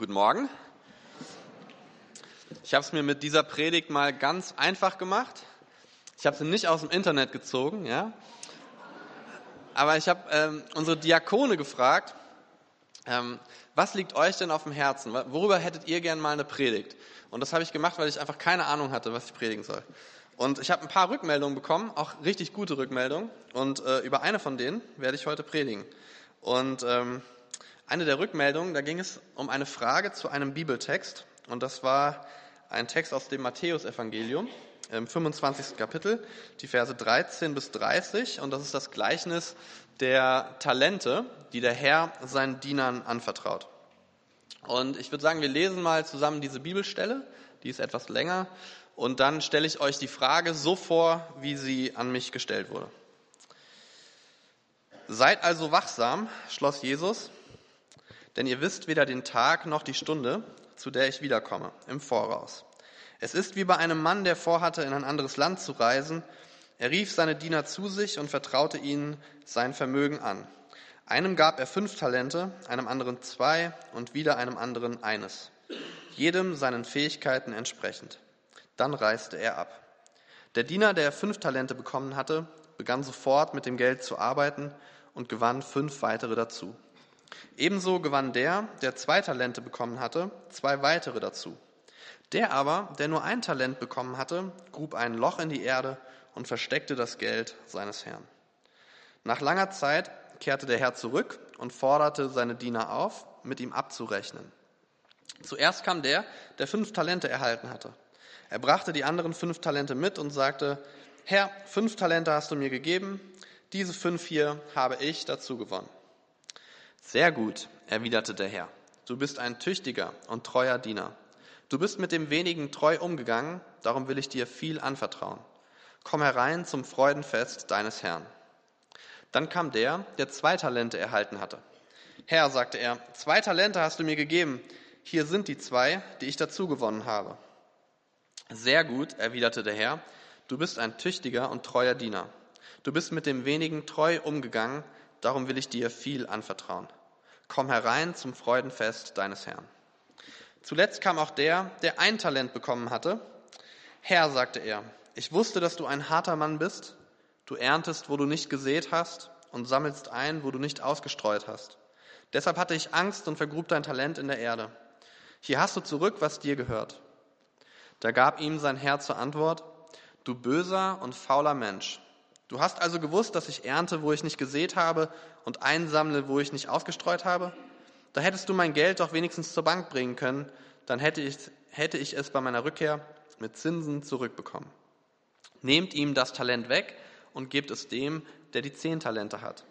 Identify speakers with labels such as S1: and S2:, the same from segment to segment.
S1: Guten Morgen. Ich habe es mir mit dieser Predigt mal ganz einfach gemacht. Ich habe sie nicht aus dem Internet gezogen, ja. Aber ich habe ähm, unsere Diakone gefragt, ähm, was liegt euch denn auf dem Herzen? Worüber hättet ihr gern mal eine Predigt? Und das habe ich gemacht, weil ich einfach keine Ahnung hatte, was ich predigen soll. Und ich habe ein paar Rückmeldungen bekommen, auch richtig gute Rückmeldungen. Und äh, über eine von denen werde ich heute predigen. Und ähm, eine der Rückmeldungen, da ging es um eine Frage zu einem Bibeltext. Und das war ein Text aus dem Matthäusevangelium im 25. Kapitel, die Verse 13 bis 30. Und das ist das Gleichnis der Talente, die der Herr seinen Dienern anvertraut. Und ich würde sagen, wir lesen mal zusammen diese Bibelstelle, die ist etwas länger. Und dann stelle ich euch die Frage so vor, wie sie an mich gestellt wurde. Seid also wachsam, schloss Jesus, denn ihr wisst weder den Tag noch die Stunde, zu der ich wiederkomme, im Voraus. Es ist wie bei einem Mann, der vorhatte, in ein anderes Land zu reisen. Er rief seine Diener zu sich und vertraute ihnen sein Vermögen an. Einem gab er fünf Talente, einem anderen zwei und wieder einem anderen eines, jedem seinen Fähigkeiten entsprechend. Dann reiste er ab. Der Diener, der fünf Talente bekommen hatte, begann sofort mit dem Geld zu arbeiten und gewann fünf weitere dazu. Ebenso gewann der, der zwei Talente bekommen hatte, zwei weitere dazu. Der aber, der nur ein Talent bekommen hatte, grub ein Loch in die Erde und versteckte das Geld seines Herrn. Nach langer Zeit kehrte der Herr zurück und forderte seine Diener auf, mit ihm abzurechnen. Zuerst kam der, der fünf Talente erhalten hatte. Er brachte die anderen fünf Talente mit und sagte, Herr, fünf Talente hast du mir gegeben, diese fünf hier habe ich dazu gewonnen. Sehr gut, erwiderte der Herr. Du bist ein tüchtiger und treuer Diener. Du bist mit dem wenigen treu umgegangen, darum will ich dir viel anvertrauen. Komm herein zum Freudenfest deines Herrn. Dann kam der, der zwei Talente erhalten hatte. Herr, sagte er, zwei Talente hast du mir gegeben. Hier sind die zwei, die ich dazu gewonnen habe. Sehr gut, erwiderte der Herr. Du bist ein tüchtiger und treuer Diener. Du bist mit dem wenigen treu umgegangen, darum will ich dir viel anvertrauen. Komm herein zum Freudenfest deines Herrn. Zuletzt kam auch der, der ein Talent bekommen hatte. Herr, sagte er, ich wusste, dass du ein harter Mann bist. Du erntest, wo du nicht gesät hast und sammelst ein, wo du nicht ausgestreut hast. Deshalb hatte ich Angst und vergrub dein Talent in der Erde. Hier hast du zurück, was dir gehört. Da gab ihm sein Herr zur Antwort, du böser und fauler Mensch. Du hast also gewusst, dass ich ernte, wo ich nicht gesät habe und einsammle, wo ich nicht ausgestreut habe? Da hättest du mein Geld doch wenigstens zur Bank bringen können, dann hätte ich, hätte ich es bei meiner Rückkehr mit Zinsen zurückbekommen. Nehmt ihm das Talent weg und gebt es dem, der die zehn Talente hat.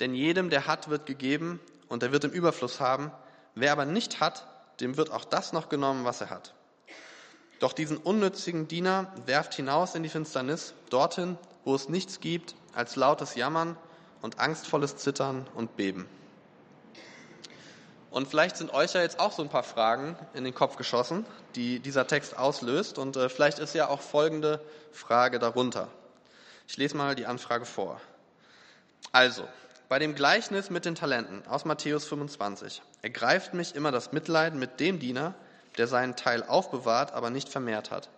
S1: Denn jedem, der hat, wird gegeben und er wird im Überfluss haben. Wer aber nicht hat, dem wird auch das noch genommen, was er hat. Doch diesen unnützigen Diener werft hinaus in die Finsternis, dorthin, wo es nichts gibt als lautes Jammern und angstvolles Zittern und Beben. Und vielleicht sind euch ja jetzt auch so ein paar Fragen in den Kopf geschossen, die dieser Text auslöst. Und äh, vielleicht ist ja auch folgende Frage darunter. Ich lese mal die Anfrage vor. Also, bei dem Gleichnis mit den Talenten aus Matthäus 25 ergreift mich immer das Mitleiden mit dem Diener, der seinen Teil aufbewahrt, aber nicht vermehrt hat.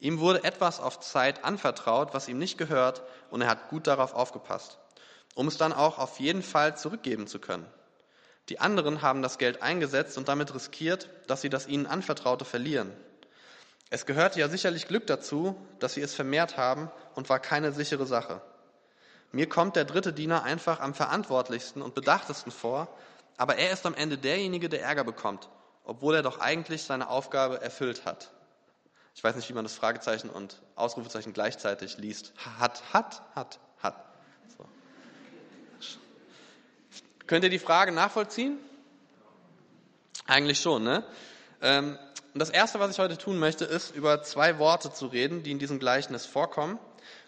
S1: Ihm wurde etwas auf Zeit anvertraut, was ihm nicht gehört, und er hat gut darauf aufgepasst, um es dann auch auf jeden Fall zurückgeben zu können. Die anderen haben das Geld eingesetzt und damit riskiert, dass sie das ihnen anvertraute verlieren. Es gehörte ja sicherlich Glück dazu, dass sie es vermehrt haben und war keine sichere Sache. Mir kommt der dritte Diener einfach am verantwortlichsten und bedachtesten vor, aber er ist am Ende derjenige, der Ärger bekommt, obwohl er doch eigentlich seine Aufgabe erfüllt hat. Ich weiß nicht, wie man das Fragezeichen und Ausrufezeichen gleichzeitig liest. Hat, hat, hat, hat. So. Könnt ihr die Frage nachvollziehen? Eigentlich schon, ne? Ähm, und das erste, was ich heute tun möchte, ist, über zwei Worte zu reden, die in diesem Gleichnis vorkommen.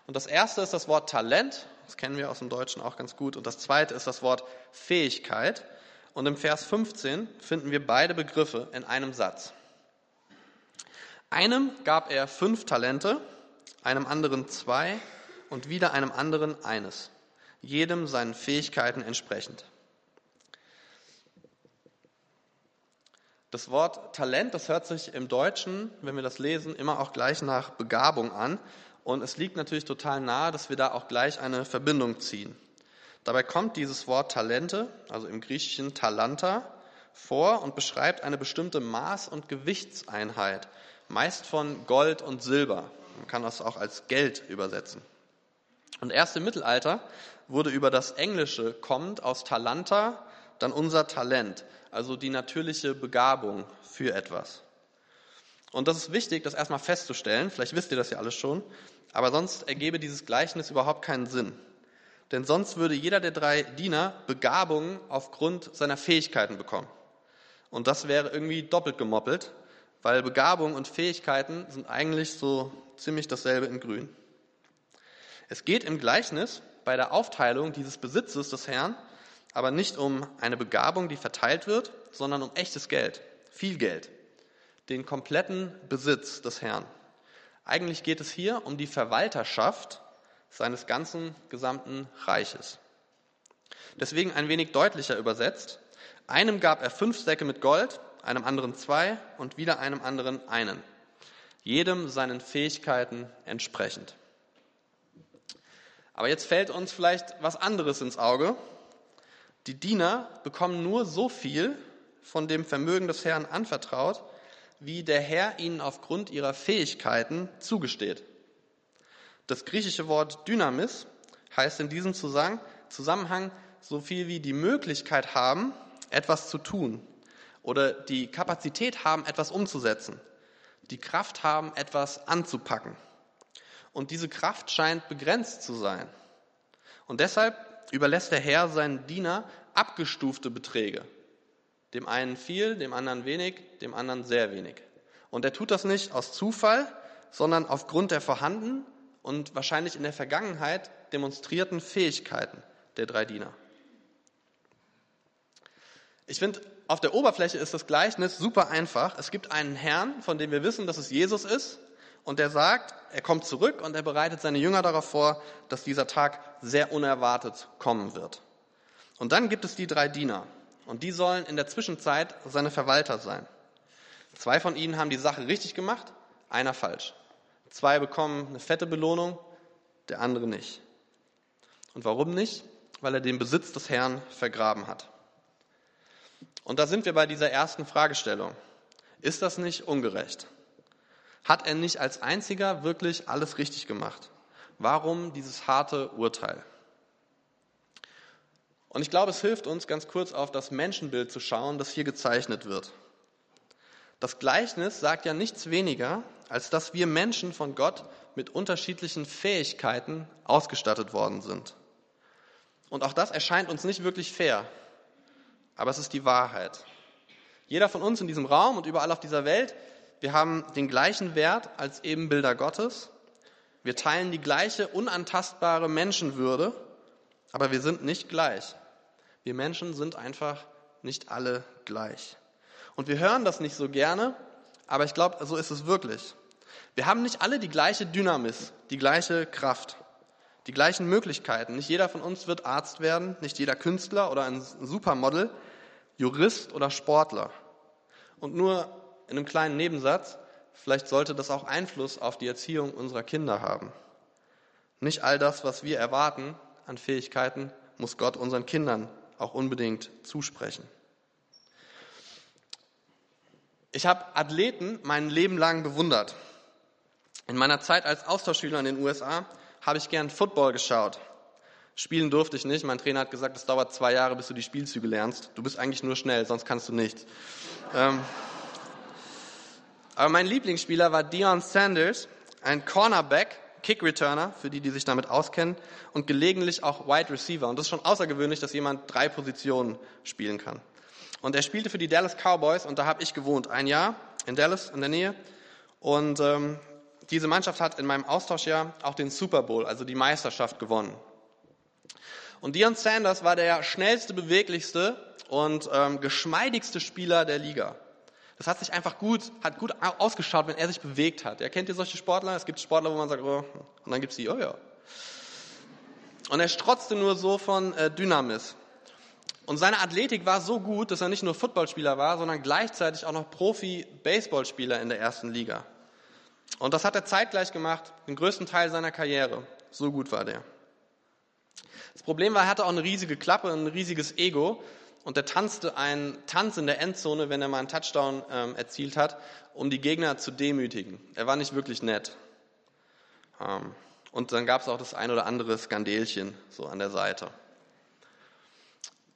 S1: Und das erste ist das Wort Talent. Das kennen wir aus dem Deutschen auch ganz gut. Und das zweite ist das Wort Fähigkeit. Und im Vers 15 finden wir beide Begriffe in einem Satz. Einem gab er fünf Talente, einem anderen zwei und wieder einem anderen eines, jedem seinen Fähigkeiten entsprechend. Das Wort Talent, das hört sich im Deutschen, wenn wir das lesen, immer auch gleich nach Begabung an. Und es liegt natürlich total nahe, dass wir da auch gleich eine Verbindung ziehen. Dabei kommt dieses Wort Talente, also im Griechischen Talanta, vor und beschreibt eine bestimmte Maß- und Gewichtseinheit, meist von Gold und Silber. Man kann das auch als Geld übersetzen. Und erst im Mittelalter wurde über das Englische kommend aus Talanta dann unser Talent, also die natürliche Begabung für etwas. Und das ist wichtig, das erstmal festzustellen. Vielleicht wisst ihr das ja alles schon. Aber sonst ergebe dieses Gleichnis überhaupt keinen Sinn. Denn sonst würde jeder der drei Diener Begabungen aufgrund seiner Fähigkeiten bekommen. Und das wäre irgendwie doppelt gemoppelt, weil Begabung und Fähigkeiten sind eigentlich so ziemlich dasselbe in Grün. Es geht im Gleichnis bei der Aufteilung dieses Besitzes des Herrn aber nicht um eine Begabung, die verteilt wird, sondern um echtes Geld, viel Geld, den kompletten Besitz des Herrn. Eigentlich geht es hier um die Verwalterschaft seines ganzen gesamten Reiches. Deswegen ein wenig deutlicher übersetzt. Einem gab er fünf Säcke mit Gold, einem anderen zwei und wieder einem anderen einen. Jedem seinen Fähigkeiten entsprechend. Aber jetzt fällt uns vielleicht was anderes ins Auge, die Diener bekommen nur so viel von dem Vermögen des Herrn anvertraut, wie der Herr ihnen aufgrund ihrer Fähigkeiten zugesteht. Das griechische Wort Dynamis heißt in diesem Zusammenhang so viel wie die Möglichkeit haben, etwas zu tun oder die Kapazität haben, etwas umzusetzen, die Kraft haben, etwas anzupacken. Und diese Kraft scheint begrenzt zu sein. Und deshalb überlässt der Herr seinen Diener abgestufte Beträge. Dem einen viel, dem anderen wenig, dem anderen sehr wenig. Und er tut das nicht aus Zufall, sondern aufgrund der vorhandenen und wahrscheinlich in der Vergangenheit demonstrierten Fähigkeiten der drei Diener. Ich finde, auf der Oberfläche ist das Gleichnis super einfach. Es gibt einen Herrn, von dem wir wissen, dass es Jesus ist, und der sagt, er kommt zurück und er bereitet seine Jünger darauf vor, dass dieser Tag sehr unerwartet kommen wird. Und dann gibt es die drei Diener und die sollen in der Zwischenzeit seine Verwalter sein. Zwei von ihnen haben die Sache richtig gemacht, einer falsch. Zwei bekommen eine fette Belohnung, der andere nicht. Und warum nicht? Weil er den Besitz des Herrn vergraben hat. Und da sind wir bei dieser ersten Fragestellung. Ist das nicht ungerecht? Hat er nicht als einziger wirklich alles richtig gemacht? Warum dieses harte Urteil? Und ich glaube, es hilft uns ganz kurz auf das Menschenbild zu schauen, das hier gezeichnet wird. Das Gleichnis sagt ja nichts weniger, als dass wir Menschen von Gott mit unterschiedlichen Fähigkeiten ausgestattet worden sind. Und auch das erscheint uns nicht wirklich fair, aber es ist die Wahrheit. Jeder von uns in diesem Raum und überall auf dieser Welt wir haben den gleichen Wert als Ebenbilder Gottes. Wir teilen die gleiche unantastbare Menschenwürde, aber wir sind nicht gleich. Wir Menschen sind einfach nicht alle gleich. Und wir hören das nicht so gerne, aber ich glaube, so ist es wirklich. Wir haben nicht alle die gleiche Dynamis, die gleiche Kraft, die gleichen Möglichkeiten. Nicht jeder von uns wird Arzt werden, nicht jeder Künstler oder ein Supermodel, Jurist oder Sportler. Und nur in einem kleinen Nebensatz, vielleicht sollte das auch Einfluss auf die Erziehung unserer Kinder haben. Nicht all das, was wir erwarten an Fähigkeiten, muss Gott unseren Kindern auch unbedingt zusprechen. Ich habe Athleten mein Leben lang bewundert. In meiner Zeit als Austauschschüler in den USA habe ich gern Football geschaut. Spielen durfte ich nicht. Mein Trainer hat gesagt, es dauert zwei Jahre, bis du die Spielzüge lernst. Du bist eigentlich nur schnell, sonst kannst du nichts. Ähm, aber mein Lieblingsspieler war Dion Sanders, ein Cornerback, Kick-Returner, für die, die sich damit auskennen, und gelegentlich auch Wide Receiver. Und das ist schon außergewöhnlich, dass jemand drei Positionen spielen kann. Und er spielte für die Dallas Cowboys und da habe ich gewohnt, ein Jahr in Dallas in der Nähe. Und ähm, diese Mannschaft hat in meinem Austauschjahr auch den Super Bowl, also die Meisterschaft, gewonnen. Und Dion Sanders war der schnellste, beweglichste und ähm, geschmeidigste Spieler der Liga. Das hat sich einfach gut, hat gut ausgeschaut, wenn er sich bewegt hat. Ja, kennt ihr solche Sportler? Es gibt Sportler, wo man sagt, oh, und dann gibt es die, oh ja. Und er strotzte nur so von äh, Dynamis. Und seine Athletik war so gut, dass er nicht nur Footballspieler war, sondern gleichzeitig auch noch Profi-Baseballspieler in der ersten Liga. Und das hat er zeitgleich gemacht, den größten Teil seiner Karriere. So gut war der. Das Problem war, er hatte auch eine riesige Klappe, ein riesiges Ego und er tanzte einen Tanz in der Endzone, wenn er mal einen Touchdown ähm, erzielt hat, um die Gegner zu demütigen. Er war nicht wirklich nett. Ähm, und dann gab es auch das ein oder andere Skandelchen so an der Seite.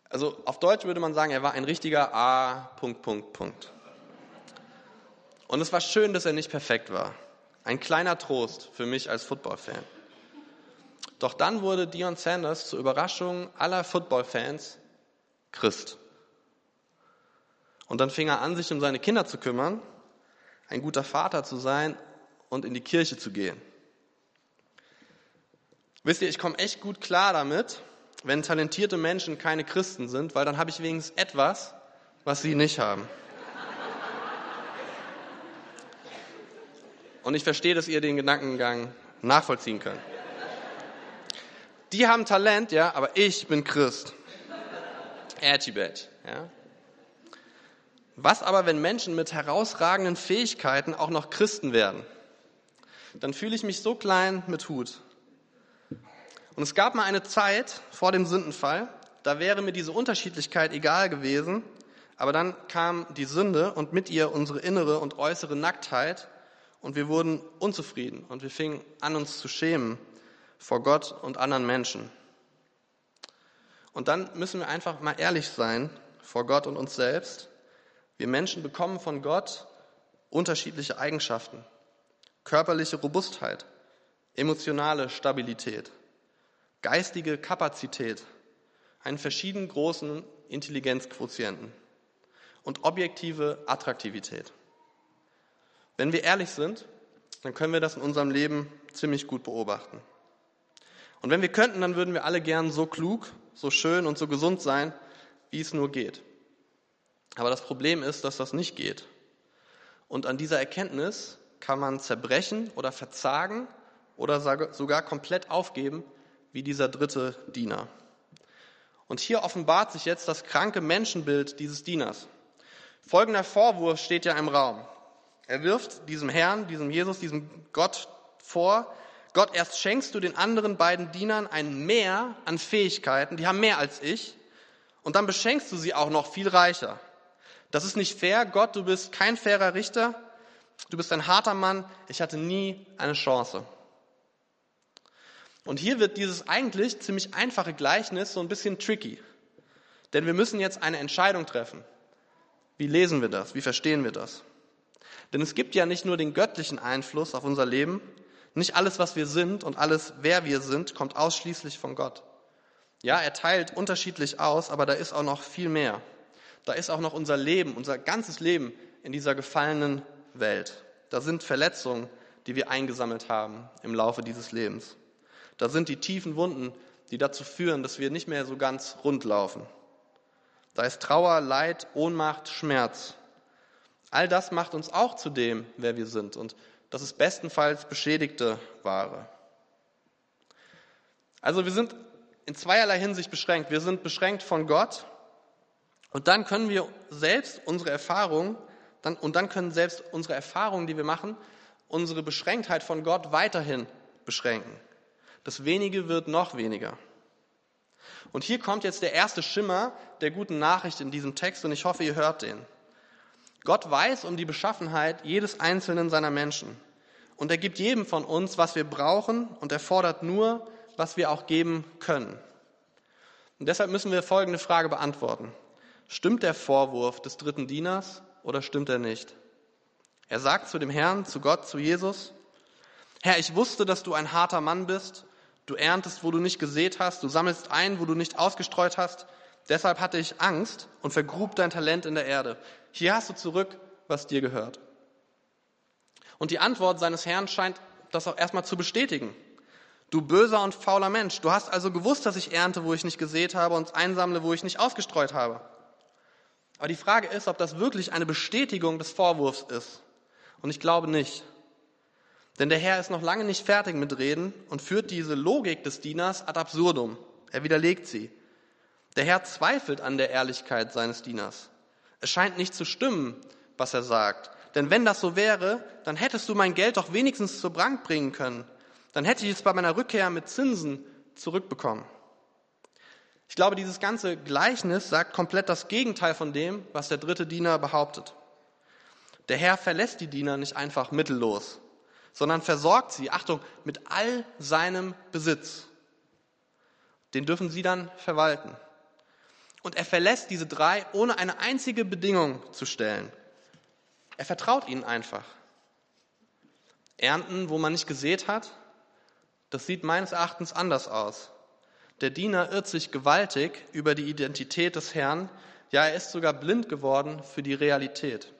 S1: Also auf Deutsch würde man sagen, er war ein richtiger A. Punkt, Punkt, Punkt. Und es war schön, dass er nicht perfekt war. Ein kleiner Trost für mich als Football-Fan. Doch dann wurde Dion Sanders zur Überraschung aller Football-Fans Christ. Und dann fing er an, sich um seine Kinder zu kümmern, ein guter Vater zu sein und in die Kirche zu gehen. Wisst ihr, ich komme echt gut klar damit, wenn talentierte Menschen keine Christen sind, weil dann habe ich wenigstens etwas, was sie nicht haben. Und ich verstehe, dass ihr den Gedankengang nachvollziehen könnt. Die haben Talent, ja, aber ich bin Christ. Ertibet, ja. Was aber, wenn Menschen mit herausragenden Fähigkeiten auch noch Christen werden? Dann fühle ich mich so klein mit Hut. Und es gab mal eine Zeit vor dem Sündenfall, da wäre mir diese Unterschiedlichkeit egal gewesen, aber dann kam die Sünde und mit ihr unsere innere und äußere Nacktheit und wir wurden unzufrieden und wir fingen an, uns zu schämen vor Gott und anderen Menschen. Und dann müssen wir einfach mal ehrlich sein vor Gott und uns selbst. Wir Menschen bekommen von Gott unterschiedliche Eigenschaften. Körperliche Robustheit, emotionale Stabilität, geistige Kapazität, einen verschieden großen Intelligenzquotienten und objektive Attraktivität. Wenn wir ehrlich sind, dann können wir das in unserem Leben ziemlich gut beobachten. Und wenn wir könnten, dann würden wir alle gern so klug, so schön und so gesund sein, wie es nur geht. Aber das Problem ist, dass das nicht geht. Und an dieser Erkenntnis kann man zerbrechen oder verzagen oder sogar komplett aufgeben, wie dieser dritte Diener. Und hier offenbart sich jetzt das kranke Menschenbild dieses Dieners. Folgender Vorwurf steht ja im Raum. Er wirft diesem Herrn, diesem Jesus, diesem Gott vor, Gott, erst schenkst du den anderen beiden Dienern ein Mehr an Fähigkeiten, die haben mehr als ich, und dann beschenkst du sie auch noch viel reicher. Das ist nicht fair. Gott, du bist kein fairer Richter. Du bist ein harter Mann. Ich hatte nie eine Chance. Und hier wird dieses eigentlich ziemlich einfache Gleichnis so ein bisschen tricky. Denn wir müssen jetzt eine Entscheidung treffen. Wie lesen wir das? Wie verstehen wir das? Denn es gibt ja nicht nur den göttlichen Einfluss auf unser Leben, nicht alles, was wir sind und alles, wer wir sind, kommt ausschließlich von Gott. Ja, er teilt unterschiedlich aus, aber da ist auch noch viel mehr. Da ist auch noch unser Leben, unser ganzes Leben in dieser gefallenen Welt. Da sind Verletzungen, die wir eingesammelt haben im Laufe dieses Lebens. Da sind die tiefen Wunden, die dazu führen, dass wir nicht mehr so ganz rund laufen. Da ist Trauer, Leid, Ohnmacht, Schmerz. All das macht uns auch zu dem, wer wir sind. Und das ist bestenfalls beschädigte Ware. Also wir sind in zweierlei Hinsicht beschränkt. Wir sind beschränkt von Gott und dann können wir selbst unsere Erfahrungen dann, und dann können selbst unsere Erfahrungen, die wir machen, unsere Beschränktheit von Gott weiterhin beschränken. Das Wenige wird noch weniger. Und hier kommt jetzt der erste Schimmer der guten Nachricht in diesem Text und ich hoffe, ihr hört den. Gott weiß um die Beschaffenheit jedes einzelnen seiner Menschen. Und er gibt jedem von uns, was wir brauchen, und er fordert nur, was wir auch geben können. Und deshalb müssen wir folgende Frage beantworten. Stimmt der Vorwurf des dritten Dieners oder stimmt er nicht? Er sagt zu dem Herrn, zu Gott, zu Jesus, Herr, ich wusste, dass du ein harter Mann bist. Du erntest, wo du nicht gesät hast. Du sammelst ein, wo du nicht ausgestreut hast. Deshalb hatte ich Angst und vergrub dein Talent in der Erde. Hier hast du zurück, was dir gehört. Und die Antwort seines Herrn scheint das auch erstmal zu bestätigen. Du böser und fauler Mensch, du hast also gewusst, dass ich ernte, wo ich nicht gesät habe und einsammle, wo ich nicht ausgestreut habe. Aber die Frage ist, ob das wirklich eine Bestätigung des Vorwurfs ist. Und ich glaube nicht. Denn der Herr ist noch lange nicht fertig mit Reden und führt diese Logik des Dieners ad absurdum. Er widerlegt sie. Der Herr zweifelt an der Ehrlichkeit seines Dieners. Es scheint nicht zu stimmen, was er sagt. Denn wenn das so wäre, dann hättest du mein Geld doch wenigstens zur Bank bringen können. Dann hätte ich es bei meiner Rückkehr mit Zinsen zurückbekommen. Ich glaube, dieses ganze Gleichnis sagt komplett das Gegenteil von dem, was der dritte Diener behauptet. Der Herr verlässt die Diener nicht einfach mittellos, sondern versorgt sie, Achtung, mit all seinem Besitz. Den dürfen sie dann verwalten. Und er verlässt diese drei, ohne eine einzige Bedingung zu stellen. Er vertraut ihnen einfach. Ernten, wo man nicht gesät hat, das sieht meines Erachtens anders aus. Der Diener irrt sich gewaltig über die Identität des Herrn, ja, er ist sogar blind geworden für die Realität.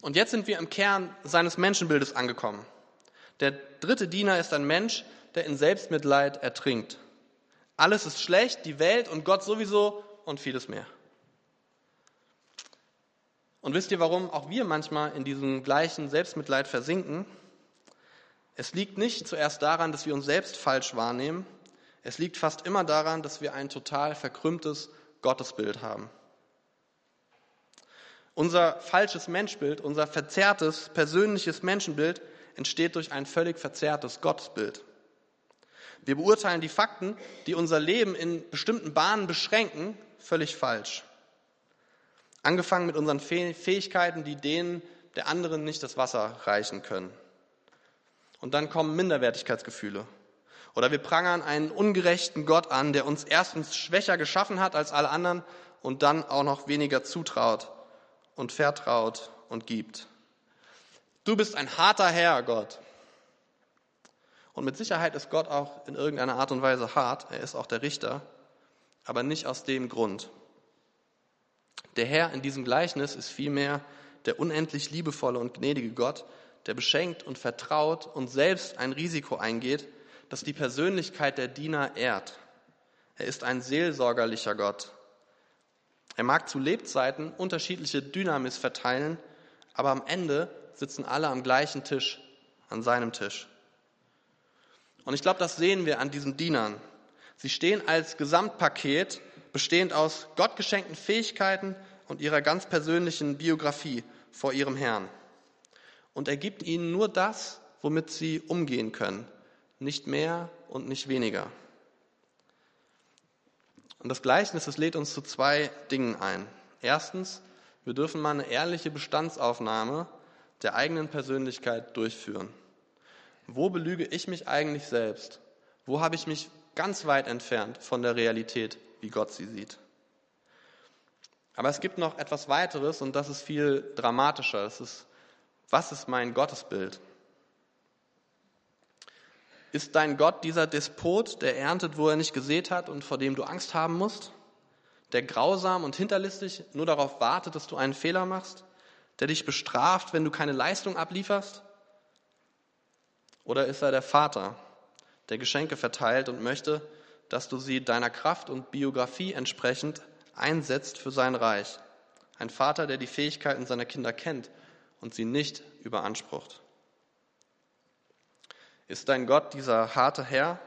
S1: Und jetzt sind wir im Kern seines Menschenbildes angekommen. Der dritte Diener ist ein Mensch, der in Selbstmitleid ertrinkt. Alles ist schlecht, die Welt und Gott sowieso und vieles mehr. Und wisst ihr, warum auch wir manchmal in diesem gleichen Selbstmitleid versinken? Es liegt nicht zuerst daran, dass wir uns selbst falsch wahrnehmen. Es liegt fast immer daran, dass wir ein total verkrümmtes Gottesbild haben. Unser falsches Menschbild, unser verzerrtes persönliches Menschenbild entsteht durch ein völlig verzerrtes Gottesbild. Wir beurteilen die Fakten, die unser Leben in bestimmten Bahnen beschränken, völlig falsch. Angefangen mit unseren Fähigkeiten, die denen der anderen nicht das Wasser reichen können. Und dann kommen Minderwertigkeitsgefühle. Oder wir prangern einen ungerechten Gott an, der uns erstens schwächer geschaffen hat als alle anderen und dann auch noch weniger zutraut und vertraut und gibt. Du bist ein harter Herr, Gott. Und mit Sicherheit ist Gott auch in irgendeiner Art und Weise hart. Er ist auch der Richter, aber nicht aus dem Grund. Der Herr in diesem Gleichnis ist vielmehr der unendlich liebevolle und gnädige Gott, der beschenkt und vertraut und selbst ein Risiko eingeht, das die Persönlichkeit der Diener ehrt. Er ist ein seelsorgerlicher Gott. Er mag zu Lebzeiten unterschiedliche Dynamis verteilen, aber am Ende sitzen alle am gleichen Tisch, an seinem Tisch. Und ich glaube, das sehen wir an diesen Dienern. Sie stehen als Gesamtpaket, bestehend aus gottgeschenkten Fähigkeiten und ihrer ganz persönlichen Biografie vor ihrem Herrn. Und er gibt ihnen nur das, womit sie umgehen können, nicht mehr und nicht weniger. Und das Gleichnis, das lädt uns zu zwei Dingen ein. Erstens, wir dürfen mal eine ehrliche Bestandsaufnahme der eigenen Persönlichkeit durchführen. Wo belüge ich mich eigentlich selbst? Wo habe ich mich ganz weit entfernt von der Realität, wie Gott sie sieht? Aber es gibt noch etwas weiteres und das ist viel dramatischer. Es ist, was ist mein Gottesbild? Ist dein Gott dieser Despot, der erntet, wo er nicht gesät hat und vor dem du Angst haben musst? Der grausam und hinterlistig nur darauf wartet, dass du einen Fehler machst? Der dich bestraft, wenn du keine Leistung ablieferst? Oder ist er der Vater, der Geschenke verteilt und möchte, dass du sie deiner Kraft und Biografie entsprechend einsetzt für sein Reich? Ein Vater, der die Fähigkeiten seiner Kinder kennt und sie nicht überansprucht. Ist dein Gott dieser harte Herr,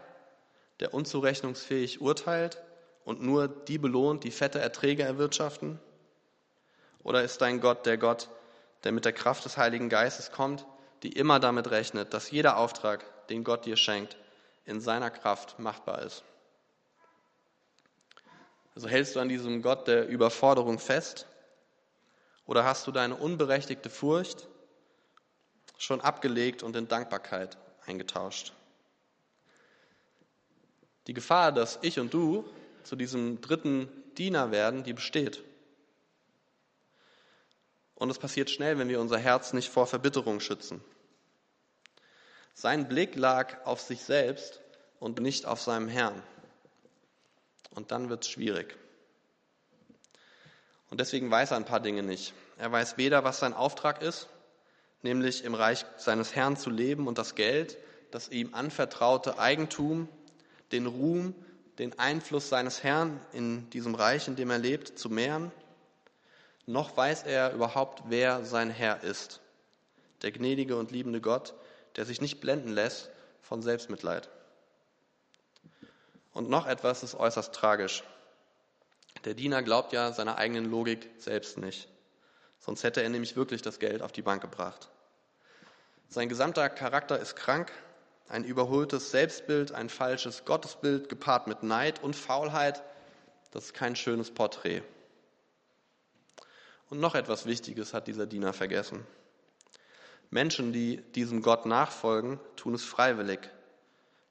S1: der unzurechnungsfähig urteilt und nur die belohnt, die fette Erträge erwirtschaften? Oder ist dein Gott der Gott, der mit der Kraft des Heiligen Geistes kommt die immer damit rechnet, dass jeder Auftrag, den Gott dir schenkt, in seiner Kraft machbar ist. Also hältst du an diesem Gott der Überforderung fest oder hast du deine unberechtigte Furcht schon abgelegt und in Dankbarkeit eingetauscht? Die Gefahr, dass ich und du zu diesem dritten Diener werden, die besteht. Und es passiert schnell, wenn wir unser Herz nicht vor Verbitterung schützen. Sein Blick lag auf sich selbst und nicht auf seinem Herrn. Und dann wird es schwierig. Und deswegen weiß er ein paar Dinge nicht. Er weiß weder, was sein Auftrag ist, nämlich im Reich seines Herrn zu leben und das Geld, das ihm anvertraute Eigentum, den Ruhm, den Einfluss seines Herrn in diesem Reich, in dem er lebt, zu mehren noch weiß er überhaupt, wer sein Herr ist. Der gnädige und liebende Gott, der sich nicht blenden lässt von Selbstmitleid. Und noch etwas ist äußerst tragisch. Der Diener glaubt ja seiner eigenen Logik selbst nicht. Sonst hätte er nämlich wirklich das Geld auf die Bank gebracht. Sein gesamter Charakter ist krank, ein überholtes Selbstbild, ein falsches Gottesbild gepaart mit Neid und Faulheit. Das ist kein schönes Porträt. Und noch etwas Wichtiges hat dieser Diener vergessen. Menschen, die diesem Gott nachfolgen, tun es freiwillig.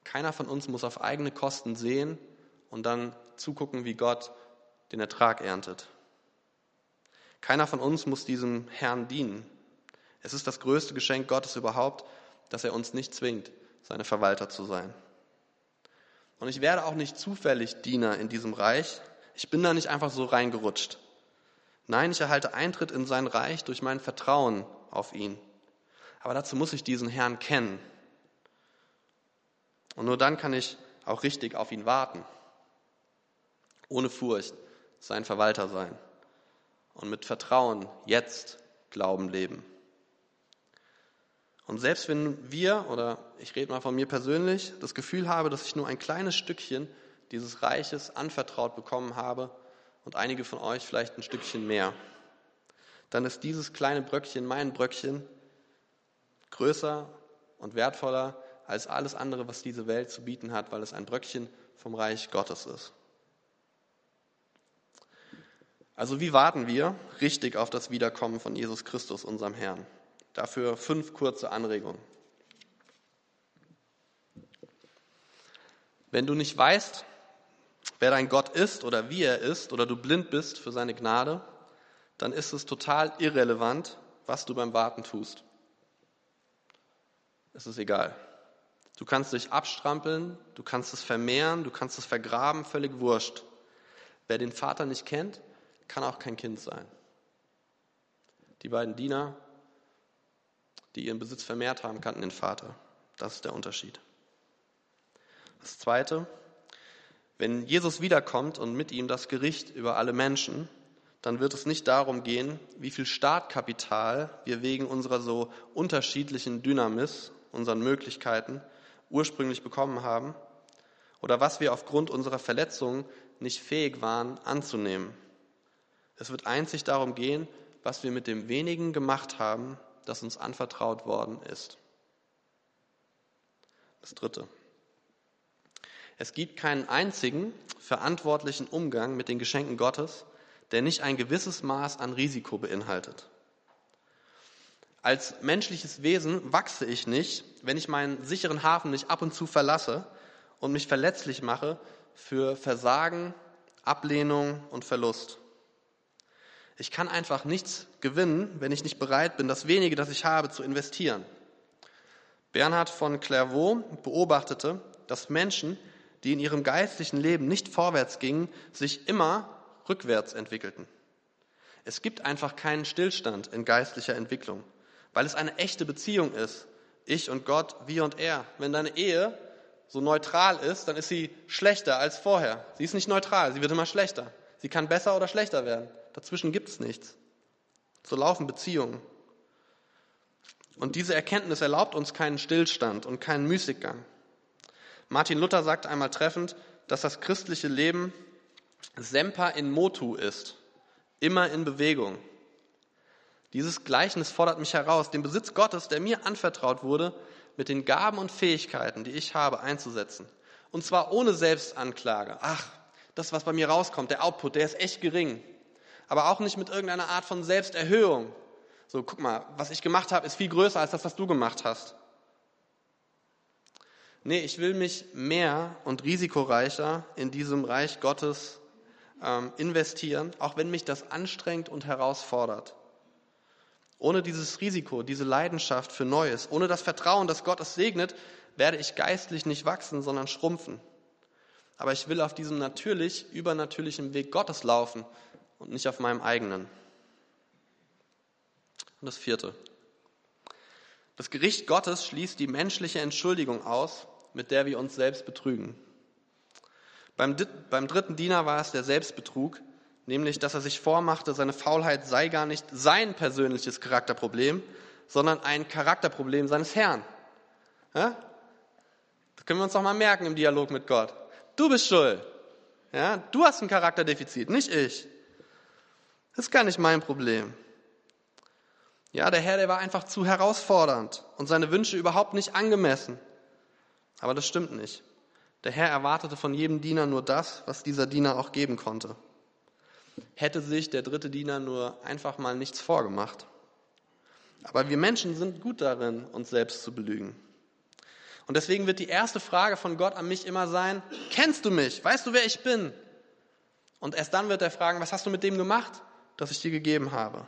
S1: Keiner von uns muss auf eigene Kosten sehen und dann zugucken, wie Gott den Ertrag erntet. Keiner von uns muss diesem Herrn dienen. Es ist das größte Geschenk Gottes überhaupt, dass er uns nicht zwingt, seine Verwalter zu sein. Und ich werde auch nicht zufällig Diener in diesem Reich. Ich bin da nicht einfach so reingerutscht. Nein, ich erhalte Eintritt in sein Reich durch mein Vertrauen auf ihn. Aber dazu muss ich diesen Herrn kennen. Und nur dann kann ich auch richtig auf ihn warten. Ohne Furcht sein Verwalter sein. Und mit Vertrauen jetzt Glauben leben. Und selbst wenn wir, oder ich rede mal von mir persönlich, das Gefühl habe, dass ich nur ein kleines Stückchen dieses Reiches anvertraut bekommen habe und einige von euch vielleicht ein Stückchen mehr, dann ist dieses kleine Bröckchen, mein Bröckchen, größer und wertvoller als alles andere, was diese Welt zu bieten hat, weil es ein Bröckchen vom Reich Gottes ist. Also wie warten wir richtig auf das Wiederkommen von Jesus Christus, unserem Herrn? Dafür fünf kurze Anregungen. Wenn du nicht weißt, wer dein Gott ist oder wie er ist, oder du blind bist für seine Gnade, dann ist es total irrelevant, was du beim Warten tust. Es ist egal. Du kannst dich abstrampeln, du kannst es vermehren, du kannst es vergraben, völlig wurscht. Wer den Vater nicht kennt, kann auch kein Kind sein. Die beiden Diener die ihren Besitz vermehrt haben, kannten den Vater. Das ist der Unterschied. Das Zweite, wenn Jesus wiederkommt und mit ihm das Gericht über alle Menschen, dann wird es nicht darum gehen, wie viel Startkapital wir wegen unserer so unterschiedlichen Dynamis, unseren Möglichkeiten, ursprünglich bekommen haben oder was wir aufgrund unserer Verletzungen nicht fähig waren anzunehmen. Es wird einzig darum gehen, was wir mit dem wenigen gemacht haben, das uns anvertraut worden ist. Das Dritte. Es gibt keinen einzigen verantwortlichen Umgang mit den Geschenken Gottes, der nicht ein gewisses Maß an Risiko beinhaltet. Als menschliches Wesen wachse ich nicht, wenn ich meinen sicheren Hafen nicht ab und zu verlasse und mich verletzlich mache für Versagen, Ablehnung und Verlust. Ich kann einfach nichts gewinnen, wenn ich nicht bereit bin, das wenige, das ich habe, zu investieren. Bernhard von Clairvaux beobachtete, dass Menschen, die in ihrem geistlichen Leben nicht vorwärts gingen, sich immer rückwärts entwickelten. Es gibt einfach keinen Stillstand in geistlicher Entwicklung, weil es eine echte Beziehung ist. Ich und Gott, wir und er. Wenn deine Ehe so neutral ist, dann ist sie schlechter als vorher. Sie ist nicht neutral, sie wird immer schlechter. Sie kann besser oder schlechter werden. Dazwischen gibt es nichts. So laufen Beziehungen. Und diese Erkenntnis erlaubt uns keinen Stillstand und keinen Müßiggang. Martin Luther sagt einmal treffend, dass das christliche Leben semper in motu ist, immer in Bewegung. Dieses Gleichnis fordert mich heraus, den Besitz Gottes, der mir anvertraut wurde, mit den Gaben und Fähigkeiten, die ich habe, einzusetzen. Und zwar ohne Selbstanklage. Ach, das, was bei mir rauskommt, der Output, der ist echt gering aber auch nicht mit irgendeiner Art von Selbsterhöhung. So, guck mal, was ich gemacht habe, ist viel größer als das, was du gemacht hast. Nee, ich will mich mehr und risikoreicher in diesem Reich Gottes ähm, investieren, auch wenn mich das anstrengt und herausfordert. Ohne dieses Risiko, diese Leidenschaft für Neues, ohne das Vertrauen, dass Gott es segnet, werde ich geistlich nicht wachsen, sondern schrumpfen. Aber ich will auf diesem natürlich übernatürlichen Weg Gottes laufen und nicht auf meinem eigenen. Und das vierte. Das Gericht Gottes schließt die menschliche Entschuldigung aus, mit der wir uns selbst betrügen. Beim, beim dritten Diener war es der Selbstbetrug, nämlich dass er sich vormachte, seine Faulheit sei gar nicht sein persönliches Charakterproblem, sondern ein Charakterproblem seines Herrn. Ja? Das können wir uns doch mal merken im Dialog mit Gott. Du bist schuld. Ja, du hast ein Charakterdefizit, nicht ich. Das ist gar nicht mein Problem. Ja, der Herr, der war einfach zu herausfordernd und seine Wünsche überhaupt nicht angemessen. Aber das stimmt nicht. Der Herr erwartete von jedem Diener nur das, was dieser Diener auch geben konnte. Hätte sich der dritte Diener nur einfach mal nichts vorgemacht. Aber wir Menschen sind gut darin, uns selbst zu belügen. Und deswegen wird die erste Frage von Gott an mich immer sein, kennst du mich? Weißt du, wer ich bin? Und erst dann wird er fragen, was hast du mit dem gemacht, das ich dir gegeben habe?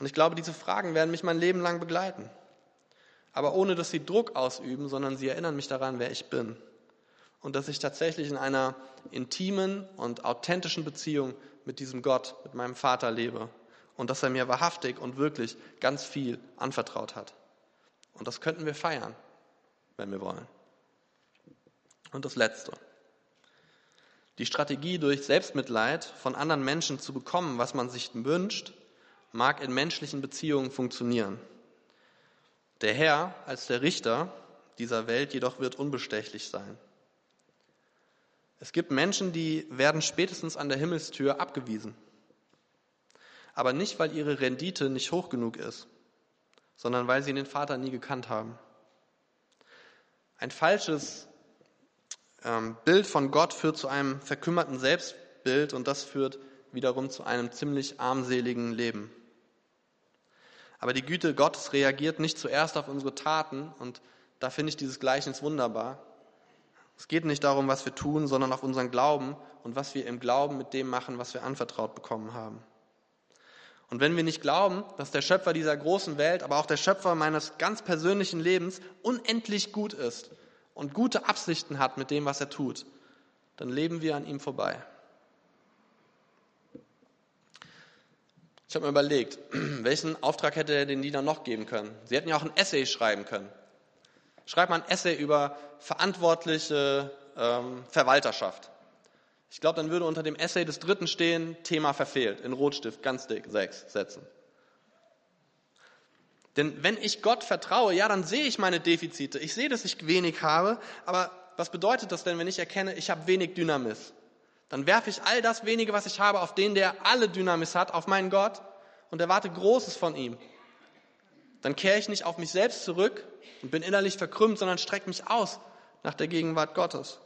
S1: Und ich glaube, diese Fragen werden mich mein Leben lang begleiten. Aber ohne, dass sie Druck ausüben, sondern sie erinnern mich daran, wer ich bin. Und dass ich tatsächlich in einer intimen und authentischen Beziehung mit diesem Gott, mit meinem Vater lebe. Und dass er mir wahrhaftig und wirklich ganz viel anvertraut hat. Und das könnten wir feiern, wenn wir wollen. Und das Letzte. Die Strategie, durch Selbstmitleid von anderen Menschen zu bekommen, was man sich wünscht, mag in menschlichen Beziehungen funktionieren. Der Herr als der Richter dieser Welt jedoch wird unbestechlich sein. Es gibt Menschen, die werden spätestens an der Himmelstür abgewiesen. Aber nicht, weil ihre Rendite nicht hoch genug ist, sondern weil sie den Vater nie gekannt haben. Ein falsches ähm, Bild von Gott führt zu einem verkümmerten Selbstbild und das führt wiederum zu einem ziemlich armseligen Leben. Aber die Güte Gottes reagiert nicht zuerst auf unsere Taten und da finde ich dieses Gleichnis wunderbar. Es geht nicht darum, was wir tun, sondern auf unseren Glauben und was wir im Glauben mit dem machen, was wir anvertraut bekommen haben. Und wenn wir nicht glauben, dass der Schöpfer dieser großen Welt, aber auch der Schöpfer meines ganz persönlichen Lebens unendlich gut ist und gute Absichten hat mit dem, was er tut, dann leben wir an ihm vorbei. Ich habe mir überlegt, welchen Auftrag hätte er den Dienern noch geben können? Sie hätten ja auch ein Essay schreiben können. Schreibt mal ein Essay über verantwortliche ähm, Verwalterschaft. Ich glaube, dann würde unter dem Essay des Dritten stehen, Thema verfehlt, in Rotstift, ganz dick, sechs Sätzen. Denn wenn ich Gott vertraue, ja, dann sehe ich meine Defizite. Ich sehe, dass ich wenig habe, aber was bedeutet das denn, wenn ich erkenne, ich habe wenig Dynamis? Dann werfe ich all das wenige, was ich habe, auf den, der alle Dynamis hat, auf meinen Gott und erwarte Großes von ihm. Dann kehre ich nicht auf mich selbst zurück und bin innerlich verkrümmt, sondern strecke mich aus nach der Gegenwart Gottes.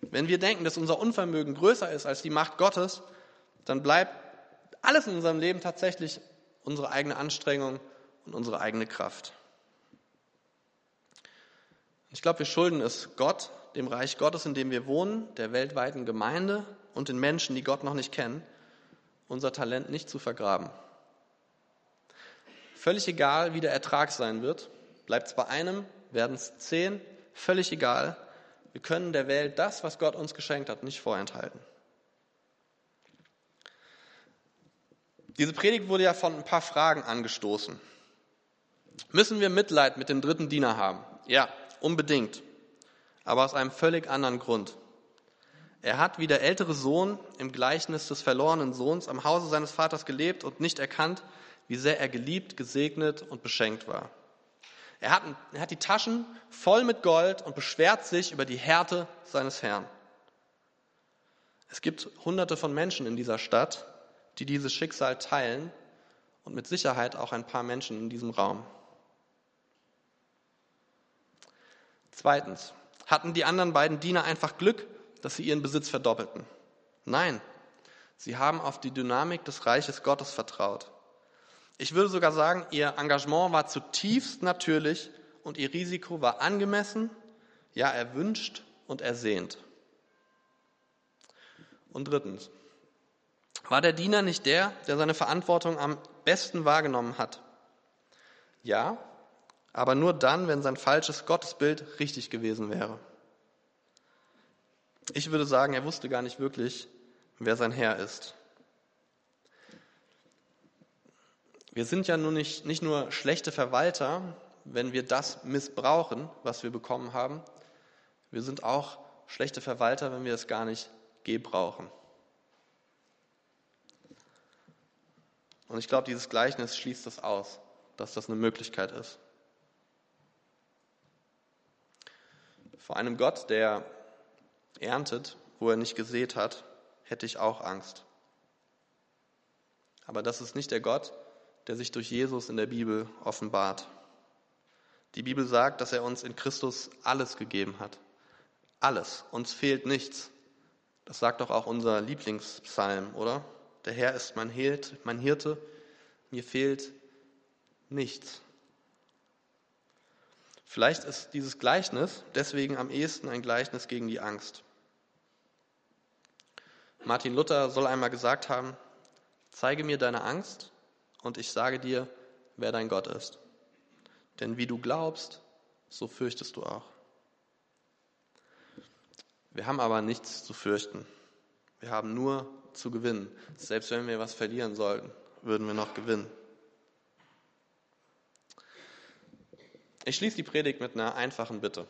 S1: Wenn wir denken, dass unser Unvermögen größer ist als die Macht Gottes, dann bleibt alles in unserem Leben tatsächlich unsere eigene Anstrengung und unsere eigene Kraft. Ich glaube, wir schulden es Gott, dem Reich Gottes, in dem wir wohnen, der weltweiten Gemeinde und den Menschen, die Gott noch nicht kennen, unser Talent nicht zu vergraben. Völlig egal, wie der Ertrag sein wird, bleibt es bei einem, werden es zehn, völlig egal. Wir können der Welt das, was Gott uns geschenkt hat, nicht vorenthalten. Diese Predigt wurde ja von ein paar Fragen angestoßen. Müssen wir Mitleid mit dem dritten Diener haben? Ja, unbedingt aber aus einem völlig anderen Grund. Er hat wie der ältere Sohn im Gleichnis des verlorenen Sohns am Hause seines Vaters gelebt und nicht erkannt, wie sehr er geliebt, gesegnet und beschenkt war. Er hat, er hat die Taschen voll mit Gold und beschwert sich über die Härte seines Herrn. Es gibt hunderte von Menschen in dieser Stadt, die dieses Schicksal teilen und mit Sicherheit auch ein paar Menschen in diesem Raum. Zweitens, hatten die anderen beiden Diener einfach Glück, dass sie ihren Besitz verdoppelten. Nein, sie haben auf die Dynamik des Reiches Gottes vertraut. Ich würde sogar sagen, ihr Engagement war zutiefst natürlich und ihr Risiko war angemessen, ja erwünscht und ersehnt. Und drittens, war der Diener nicht der, der seine Verantwortung am besten wahrgenommen hat? Ja, aber nur dann, wenn sein falsches Gottesbild richtig gewesen wäre. Ich würde sagen, er wusste gar nicht wirklich, wer sein Herr ist. Wir sind ja nun nicht, nicht nur schlechte Verwalter, wenn wir das missbrauchen, was wir bekommen haben. Wir sind auch schlechte Verwalter, wenn wir es gar nicht gebrauchen. Und ich glaube, dieses Gleichnis schließt das aus, dass das eine Möglichkeit ist. Vor einem Gott, der erntet, wo er nicht gesät hat, hätte ich auch Angst. Aber das ist nicht der Gott, der sich durch Jesus in der Bibel offenbart. Die Bibel sagt, dass er uns in Christus alles gegeben hat. Alles. Uns fehlt nichts. Das sagt doch auch unser Lieblingspsalm, oder? Der Herr ist mein Hirt, mein Hirte, mir fehlt nichts. Vielleicht ist dieses Gleichnis deswegen am ehesten ein Gleichnis gegen die Angst. Martin Luther soll einmal gesagt haben, zeige mir deine Angst und ich sage dir, wer dein Gott ist. Denn wie du glaubst, so fürchtest du auch. Wir haben aber nichts zu fürchten. Wir haben nur zu gewinnen. Selbst wenn wir was verlieren sollten, würden wir noch gewinnen. Ich schließe die Predigt mit einer einfachen Bitte.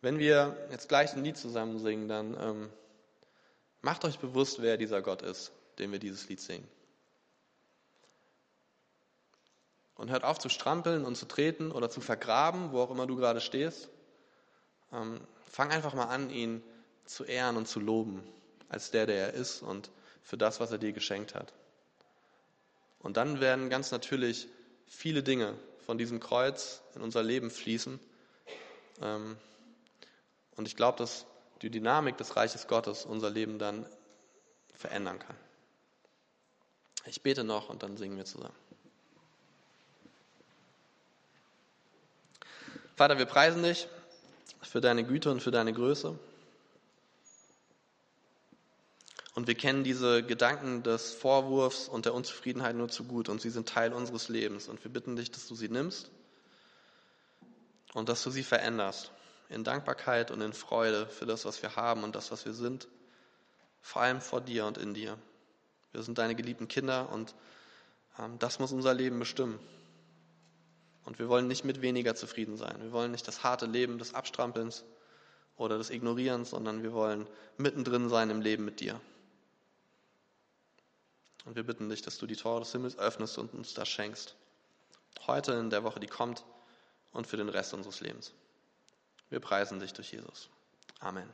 S1: Wenn wir jetzt gleich ein Lied zusammen singen, dann ähm, macht euch bewusst, wer dieser Gott ist, dem wir dieses Lied singen. Und hört auf zu strampeln und zu treten oder zu vergraben, wo auch immer du gerade stehst. Ähm, fang einfach mal an, ihn zu ehren und zu loben, als der, der er ist und für das, was er dir geschenkt hat. Und dann werden ganz natürlich viele Dinge von diesem Kreuz in unser Leben fließen. Ähm, und ich glaube, dass die Dynamik des Reiches Gottes unser Leben dann verändern kann. Ich bete noch und dann singen wir zusammen. Vater, wir preisen dich für deine Güte und für deine Größe. Und wir kennen diese Gedanken des Vorwurfs und der Unzufriedenheit nur zu gut und sie sind Teil unseres Lebens. Und wir bitten dich, dass du sie nimmst und dass du sie veränderst in Dankbarkeit und in Freude für das, was wir haben und das, was wir sind, vor allem vor dir und in dir. Wir sind deine geliebten Kinder und ähm, das muss unser Leben bestimmen. Und wir wollen nicht mit weniger zufrieden sein. Wir wollen nicht das harte Leben des Abstrampelns oder des Ignorierens, sondern wir wollen mittendrin sein im Leben mit dir. Und wir bitten dich, dass du die Tore des Himmels öffnest und uns das schenkst. Heute in der Woche, die kommt und für den Rest unseres Lebens. Wir preisen dich durch Jesus. Amen.